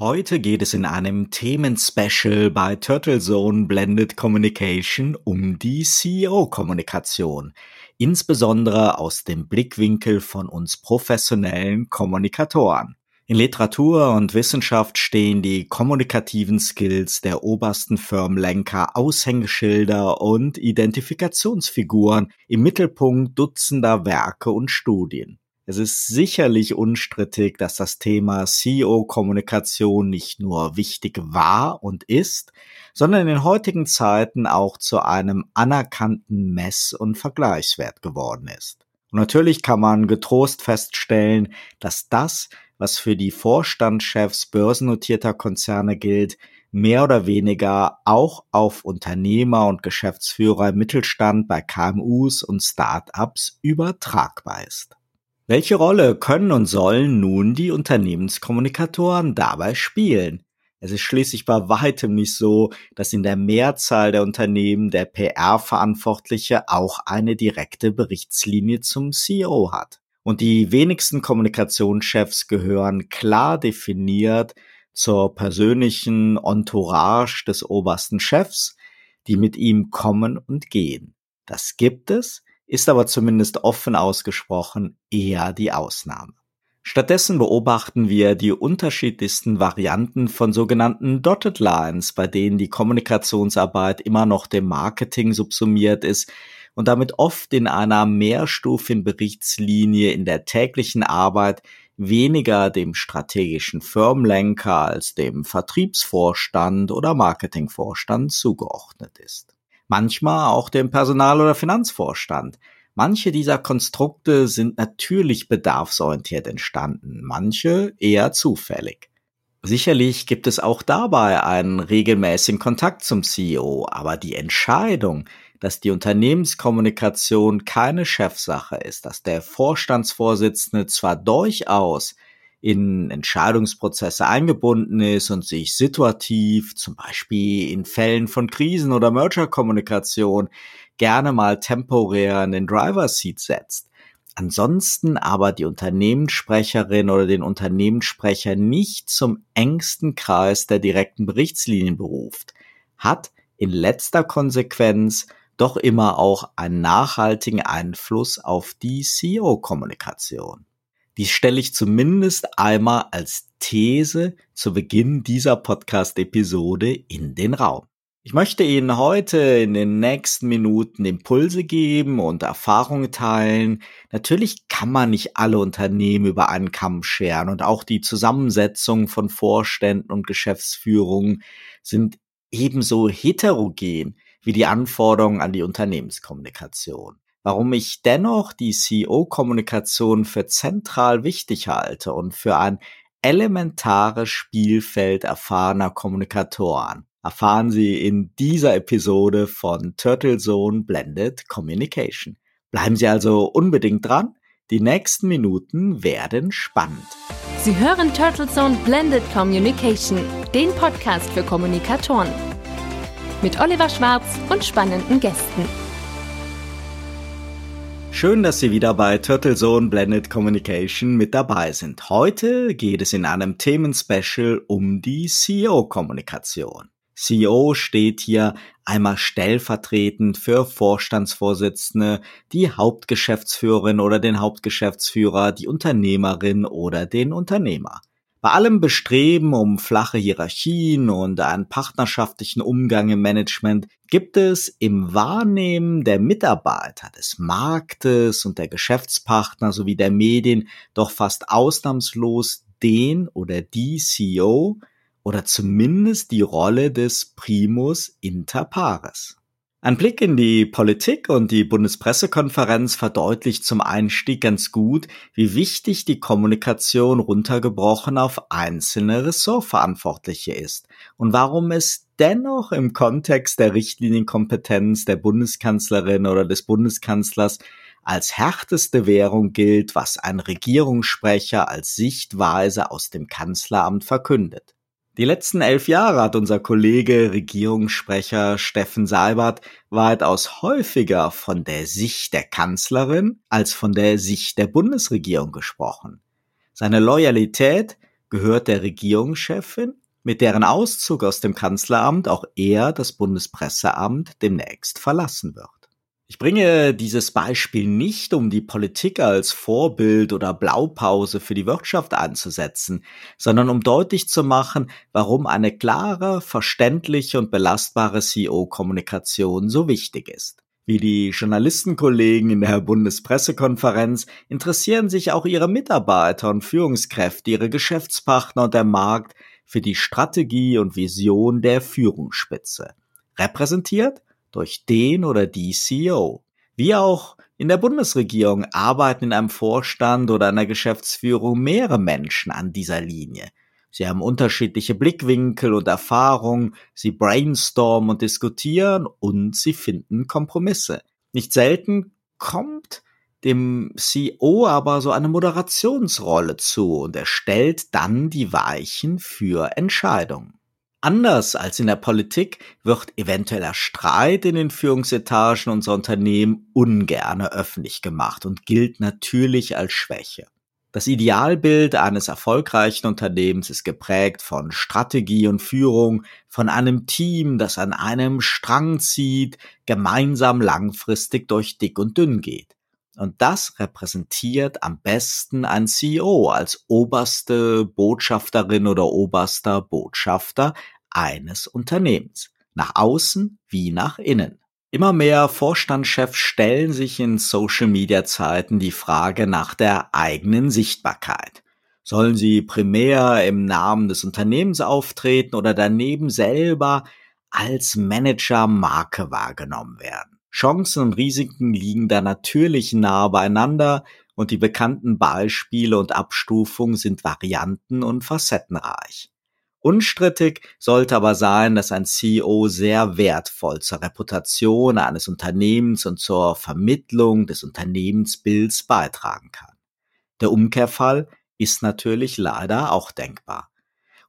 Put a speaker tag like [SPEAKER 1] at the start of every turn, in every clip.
[SPEAKER 1] Heute geht es in einem Themenspecial bei Turtle Zone Blended Communication um die CEO-Kommunikation, insbesondere aus dem Blickwinkel von uns professionellen Kommunikatoren. In Literatur und Wissenschaft stehen die kommunikativen Skills der obersten Firmenlenker Aushängeschilder und Identifikationsfiguren im Mittelpunkt dutzender Werke und Studien. Es ist sicherlich unstrittig, dass das Thema CEO-Kommunikation nicht nur wichtig war und ist, sondern in den heutigen Zeiten auch zu einem anerkannten Mess- und Vergleichswert geworden ist. Und natürlich kann man getrost feststellen, dass das, was für die Vorstandschefs börsennotierter Konzerne gilt, mehr oder weniger auch auf Unternehmer und Geschäftsführer im Mittelstand bei KMUs und Start-ups übertragbar ist. Welche Rolle können und sollen nun die Unternehmenskommunikatoren dabei spielen? Es ist schließlich bei weitem nicht so, dass in der Mehrzahl der Unternehmen der PR-Verantwortliche auch eine direkte Berichtslinie zum CEO hat. Und die wenigsten Kommunikationschefs gehören klar definiert zur persönlichen Entourage des obersten Chefs, die mit ihm kommen und gehen. Das gibt es, ist aber zumindest offen ausgesprochen eher die Ausnahme. Stattdessen beobachten wir die unterschiedlichsten Varianten von sogenannten Dotted Lines, bei denen die Kommunikationsarbeit immer noch dem Marketing subsumiert ist und damit oft in einer mehrstufigen Berichtslinie in der täglichen Arbeit weniger dem strategischen Firmenlenker als dem Vertriebsvorstand oder Marketingvorstand zugeordnet ist manchmal auch dem Personal- oder Finanzvorstand. Manche dieser Konstrukte sind natürlich bedarfsorientiert entstanden, manche eher zufällig. Sicherlich gibt es auch dabei einen regelmäßigen Kontakt zum CEO, aber die Entscheidung, dass die Unternehmenskommunikation keine Chefsache ist, dass der Vorstandsvorsitzende zwar durchaus in Entscheidungsprozesse eingebunden ist und sich situativ, zum Beispiel in Fällen von Krisen oder Merger-Kommunikation, gerne mal temporär in den Driver-Seat setzt. Ansonsten aber die Unternehmenssprecherin oder den Unternehmenssprecher nicht zum engsten Kreis der direkten Berichtslinien beruft, hat in letzter Konsequenz doch immer auch einen nachhaltigen Einfluss auf die CEO-Kommunikation. Dies stelle ich zumindest einmal als These zu Beginn dieser Podcast-Episode in den Raum. Ich möchte Ihnen heute in den nächsten Minuten Impulse geben und Erfahrungen teilen. Natürlich kann man nicht alle Unternehmen über einen Kamm scheren und auch die Zusammensetzung von Vorständen und Geschäftsführungen sind ebenso heterogen wie die Anforderungen an die Unternehmenskommunikation warum ich dennoch die CEO-Kommunikation für zentral wichtig halte und für ein elementares Spielfeld erfahrener Kommunikatoren. Erfahren Sie in dieser Episode von Turtle Zone Blended Communication. Bleiben Sie also unbedingt dran. Die nächsten Minuten werden spannend.
[SPEAKER 2] Sie hören Turtle Zone Blended Communication, den Podcast für Kommunikatoren. Mit Oliver Schwarz und spannenden Gästen.
[SPEAKER 1] Schön, dass Sie wieder bei Turtle Zone Blended Communication mit dabei sind. Heute geht es in einem Themenspecial um die CEO-Kommunikation. CEO steht hier einmal stellvertretend für Vorstandsvorsitzende, die Hauptgeschäftsführerin oder den Hauptgeschäftsführer, die Unternehmerin oder den Unternehmer. Bei allem Bestreben um flache Hierarchien und einen partnerschaftlichen Umgang im Management gibt es im Wahrnehmen der Mitarbeiter, des Marktes und der Geschäftspartner sowie der Medien doch fast ausnahmslos den oder die CEO oder zumindest die Rolle des Primus inter pares. Ein Blick in die Politik und die Bundespressekonferenz verdeutlicht zum Einstieg ganz gut, wie wichtig die Kommunikation runtergebrochen auf einzelne Ressortverantwortliche ist und warum es dennoch im Kontext der Richtlinienkompetenz der Bundeskanzlerin oder des Bundeskanzlers als härteste Währung gilt, was ein Regierungssprecher als Sichtweise aus dem Kanzleramt verkündet. Die letzten elf Jahre hat unser Kollege Regierungssprecher Steffen Seibert weitaus häufiger von der Sicht der Kanzlerin als von der Sicht der Bundesregierung gesprochen. Seine Loyalität gehört der Regierungschefin, mit deren Auszug aus dem Kanzleramt auch er das Bundespresseamt demnächst verlassen wird. Ich bringe dieses Beispiel nicht, um die Politik als Vorbild oder Blaupause für die Wirtschaft einzusetzen, sondern um deutlich zu machen, warum eine klare, verständliche und belastbare CEO-Kommunikation so wichtig ist. Wie die Journalistenkollegen in der Bundespressekonferenz interessieren sich auch ihre Mitarbeiter und Führungskräfte, ihre Geschäftspartner und der Markt für die Strategie und Vision der Führungsspitze. Repräsentiert durch den oder die CEO. Wie auch in der Bundesregierung arbeiten in einem Vorstand oder einer Geschäftsführung mehrere Menschen an dieser Linie. Sie haben unterschiedliche Blickwinkel und Erfahrungen, sie brainstormen und diskutieren und sie finden Kompromisse. Nicht selten kommt dem CEO aber so eine Moderationsrolle zu und er stellt dann die Weichen für Entscheidungen. Anders als in der Politik wird eventueller Streit in den Führungsetagen unserer Unternehmen ungerne öffentlich gemacht und gilt natürlich als Schwäche. Das Idealbild eines erfolgreichen Unternehmens ist geprägt von Strategie und Führung, von einem Team, das an einem Strang zieht, gemeinsam langfristig durch dick und dünn geht. Und das repräsentiert am besten ein CEO als oberste Botschafterin oder oberster Botschafter eines Unternehmens, nach außen wie nach innen. Immer mehr Vorstandschefs stellen sich in Social-Media-Zeiten die Frage nach der eigenen Sichtbarkeit. Sollen sie primär im Namen des Unternehmens auftreten oder daneben selber als Manager Marke wahrgenommen werden? Chancen und Risiken liegen da natürlich nah beieinander und die bekannten Beispiele und Abstufungen sind varianten und facettenreich. Unstrittig sollte aber sein, dass ein CEO sehr wertvoll zur Reputation eines Unternehmens und zur Vermittlung des Unternehmensbilds beitragen kann. Der Umkehrfall ist natürlich leider auch denkbar.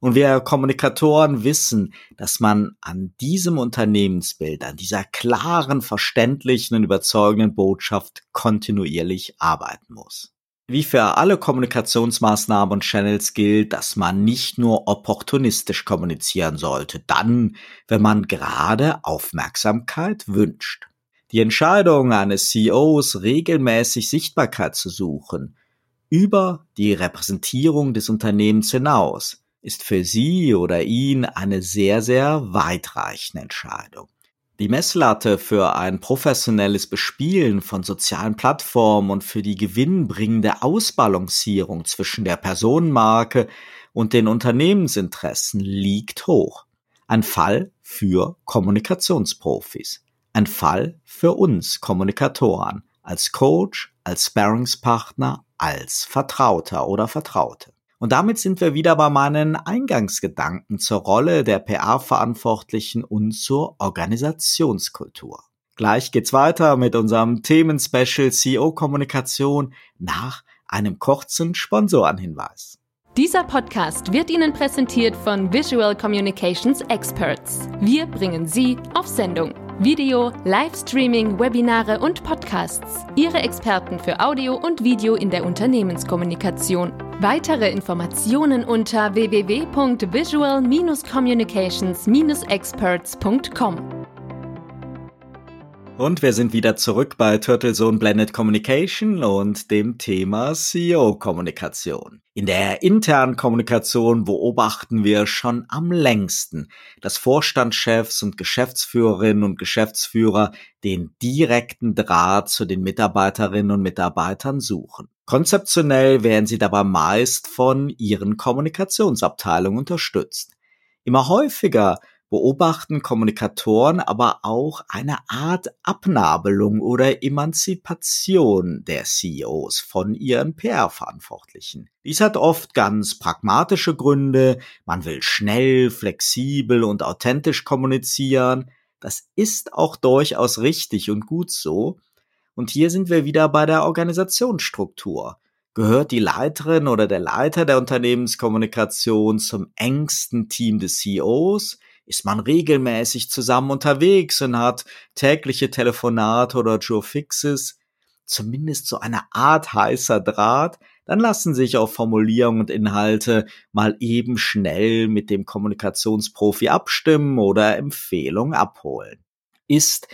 [SPEAKER 1] Und wir Kommunikatoren wissen, dass man an diesem Unternehmensbild, an dieser klaren, verständlichen und überzeugenden Botschaft kontinuierlich arbeiten muss. Wie für alle Kommunikationsmaßnahmen und Channels gilt, dass man nicht nur opportunistisch kommunizieren sollte, dann, wenn man gerade Aufmerksamkeit wünscht. Die Entscheidung eines CEOs, regelmäßig Sichtbarkeit zu suchen, über die Repräsentierung des Unternehmens hinaus, ist für sie oder ihn eine sehr, sehr weitreichende Entscheidung. Die Messlatte für ein professionelles Bespielen von sozialen Plattformen und für die gewinnbringende Ausbalancierung zwischen der Personenmarke und den Unternehmensinteressen liegt hoch. Ein Fall für Kommunikationsprofis. Ein Fall für uns Kommunikatoren, als Coach, als Sparringspartner, als Vertrauter oder Vertraute. Und damit sind wir wieder bei meinen Eingangsgedanken zur Rolle der PR-Verantwortlichen und zur Organisationskultur. Gleich geht's weiter mit unserem Themenspecial CEO-Kommunikation nach einem kurzen Sponsorenhinweis.
[SPEAKER 2] Dieser Podcast wird Ihnen präsentiert von Visual Communications Experts. Wir bringen Sie auf Sendung. Video, Livestreaming, Webinare und Podcasts. Ihre Experten für Audio und Video in der Unternehmenskommunikation. Weitere Informationen unter www.visual-communications-experts.com.
[SPEAKER 1] Und wir sind wieder zurück bei Turtlezone Blended Communication und dem Thema CEO-Kommunikation. In der internen Kommunikation beobachten wir schon am längsten, dass Vorstandschefs und Geschäftsführerinnen und Geschäftsführer den direkten Draht zu den Mitarbeiterinnen und Mitarbeitern suchen. Konzeptionell werden sie dabei meist von ihren Kommunikationsabteilungen unterstützt. Immer häufiger beobachten Kommunikatoren aber auch eine Art Abnabelung oder Emanzipation der CEOs von ihren PR-Verantwortlichen. Dies hat oft ganz pragmatische Gründe, man will schnell, flexibel und authentisch kommunizieren, das ist auch durchaus richtig und gut so, und hier sind wir wieder bei der Organisationsstruktur. Gehört die Leiterin oder der Leiter der Unternehmenskommunikation zum engsten Team des CEOs? Ist man regelmäßig zusammen unterwegs und hat tägliche Telefonate oder Joe Fixes? zumindest so eine Art heißer Draht, dann lassen sich auch Formulierungen und Inhalte mal eben schnell mit dem Kommunikationsprofi abstimmen oder Empfehlungen abholen. Ist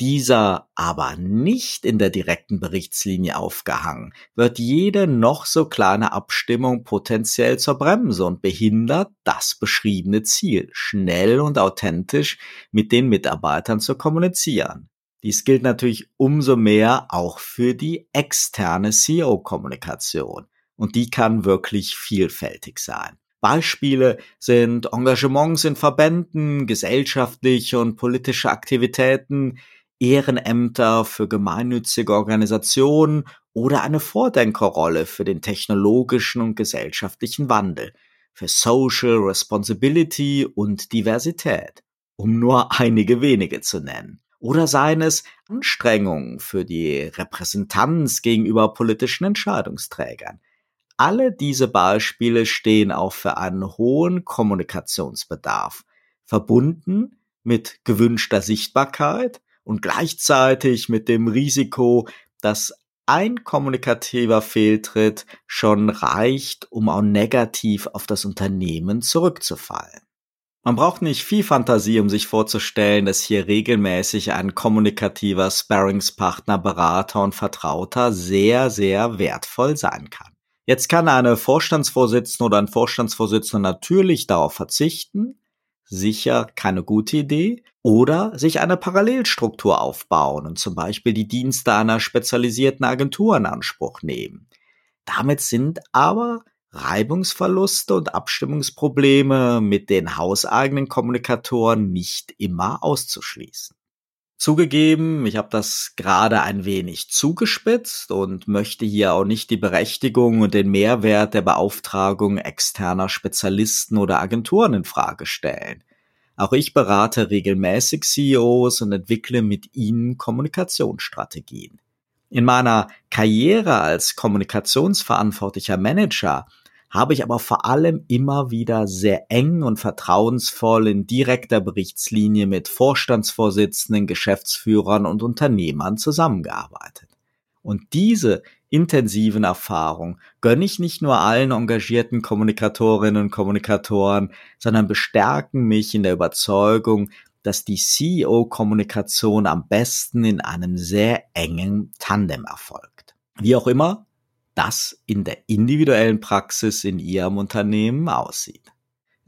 [SPEAKER 1] dieser aber nicht in der direkten Berichtslinie aufgehangen, wird jede noch so kleine Abstimmung potenziell zur Bremse und behindert das beschriebene Ziel, schnell und authentisch mit den Mitarbeitern zu kommunizieren. Dies gilt natürlich umso mehr auch für die externe CEO-Kommunikation. Und die kann wirklich vielfältig sein. Beispiele sind Engagements in Verbänden, gesellschaftliche und politische Aktivitäten, Ehrenämter für gemeinnützige Organisationen oder eine Vordenkerrolle für den technologischen und gesellschaftlichen Wandel, für Social Responsibility und Diversität, um nur einige wenige zu nennen. Oder seien es Anstrengungen für die Repräsentanz gegenüber politischen Entscheidungsträgern. Alle diese Beispiele stehen auch für einen hohen Kommunikationsbedarf, verbunden mit gewünschter Sichtbarkeit und gleichzeitig mit dem Risiko, dass ein kommunikativer Fehltritt schon reicht, um auch negativ auf das Unternehmen zurückzufallen. Man braucht nicht viel Fantasie, um sich vorzustellen, dass hier regelmäßig ein kommunikativer Sparringspartner, Berater und Vertrauter sehr, sehr wertvoll sein kann. Jetzt kann eine Vorstandsvorsitzende oder ein Vorstandsvorsitzender natürlich darauf verzichten, sicher keine gute Idee, oder sich eine Parallelstruktur aufbauen und zum Beispiel die Dienste einer spezialisierten Agentur in Anspruch nehmen. Damit sind aber Reibungsverluste und Abstimmungsprobleme mit den hauseigenen Kommunikatoren nicht immer auszuschließen. Zugegeben, ich habe das gerade ein wenig zugespitzt und möchte hier auch nicht die Berechtigung und den Mehrwert der Beauftragung externer Spezialisten oder Agenturen in Frage stellen. Auch ich berate regelmäßig CEOs und entwickle mit ihnen Kommunikationsstrategien. In meiner Karriere als kommunikationsverantwortlicher Manager habe ich aber vor allem immer wieder sehr eng und vertrauensvoll in direkter Berichtslinie mit Vorstandsvorsitzenden, Geschäftsführern und Unternehmern zusammengearbeitet. Und diese intensiven Erfahrungen gönne ich nicht nur allen engagierten Kommunikatorinnen und Kommunikatoren, sondern bestärken mich in der Überzeugung, dass die CEO-Kommunikation am besten in einem sehr engen Tandem erfolgt. Wie auch immer, das in der individuellen Praxis in Ihrem Unternehmen aussieht.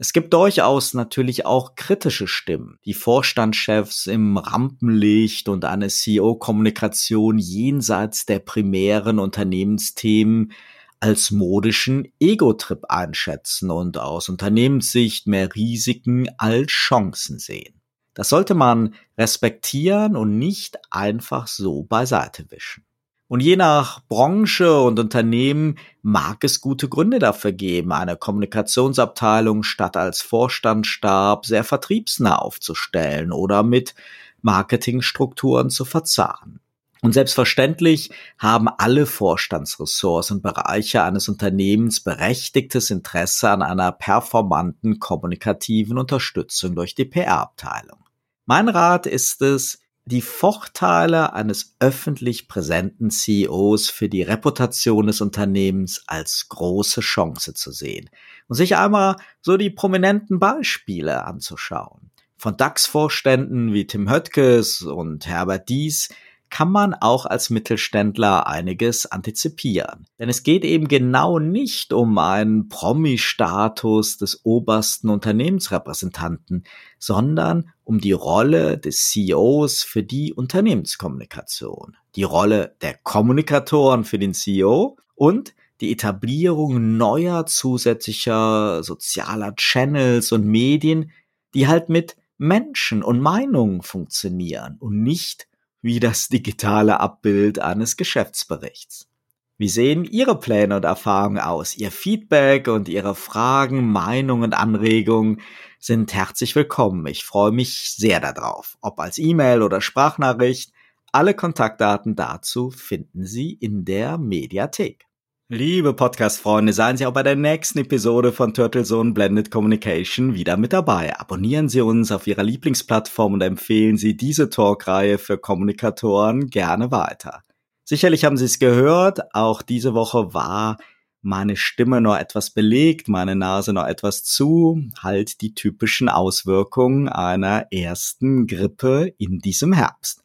[SPEAKER 1] Es gibt durchaus natürlich auch kritische Stimmen, die Vorstandschefs im Rampenlicht und eine CEO-Kommunikation jenseits der primären Unternehmensthemen als modischen Ego-Trip einschätzen und aus Unternehmenssicht mehr Risiken als Chancen sehen. Das sollte man respektieren und nicht einfach so beiseite wischen. Und je nach Branche und Unternehmen mag es gute Gründe dafür geben, eine Kommunikationsabteilung statt als Vorstandsstab sehr vertriebsnah aufzustellen oder mit Marketingstrukturen zu verzahnen. Und selbstverständlich haben alle Vorstandsressorts und Bereiche eines Unternehmens berechtigtes Interesse an einer performanten kommunikativen Unterstützung durch die PR-Abteilung. Mein Rat ist es, die Vorteile eines öffentlich präsenten CEOs für die Reputation des Unternehmens als große Chance zu sehen und sich einmal so die prominenten Beispiele anzuschauen. Von DAX-Vorständen wie Tim Höttges und Herbert Dies kann man auch als Mittelständler einiges antizipieren. Denn es geht eben genau nicht um einen Promi-Status des obersten Unternehmensrepräsentanten, sondern um die Rolle des CEOs für die Unternehmenskommunikation, die Rolle der Kommunikatoren für den CEO und die Etablierung neuer zusätzlicher sozialer Channels und Medien, die halt mit Menschen und Meinungen funktionieren und nicht wie das digitale Abbild eines Geschäftsberichts. Wie sehen Ihre Pläne und Erfahrungen aus? Ihr Feedback und Ihre Fragen, Meinungen und Anregungen sind herzlich willkommen. Ich freue mich sehr darauf. Ob als E-Mail oder Sprachnachricht, alle Kontaktdaten dazu finden Sie in der Mediathek. Liebe Podcast-Freunde, seien Sie auch bei der nächsten Episode von Turtle Zone Blended Communication wieder mit dabei. Abonnieren Sie uns auf Ihrer Lieblingsplattform und empfehlen Sie diese Talkreihe für Kommunikatoren gerne weiter. Sicherlich haben Sie es gehört, auch diese Woche war meine Stimme noch etwas belegt, meine Nase noch etwas zu, halt die typischen Auswirkungen einer ersten Grippe in diesem Herbst.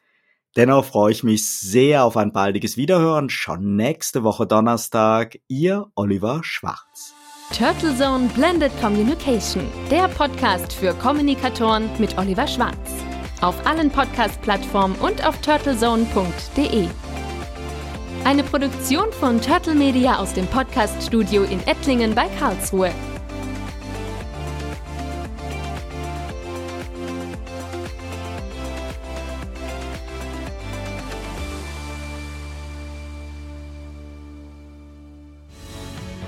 [SPEAKER 1] Dennoch freue ich mich sehr auf ein baldiges Wiederhören, schon nächste Woche Donnerstag, Ihr Oliver Schwarz.
[SPEAKER 2] Turtle Zone Blended Communication, der Podcast für Kommunikatoren mit Oliver Schwarz. Auf allen Podcast-Plattformen und auf turtlezone.de. Eine Produktion von Turtle Media aus dem Podcast-Studio in Ettlingen bei Karlsruhe.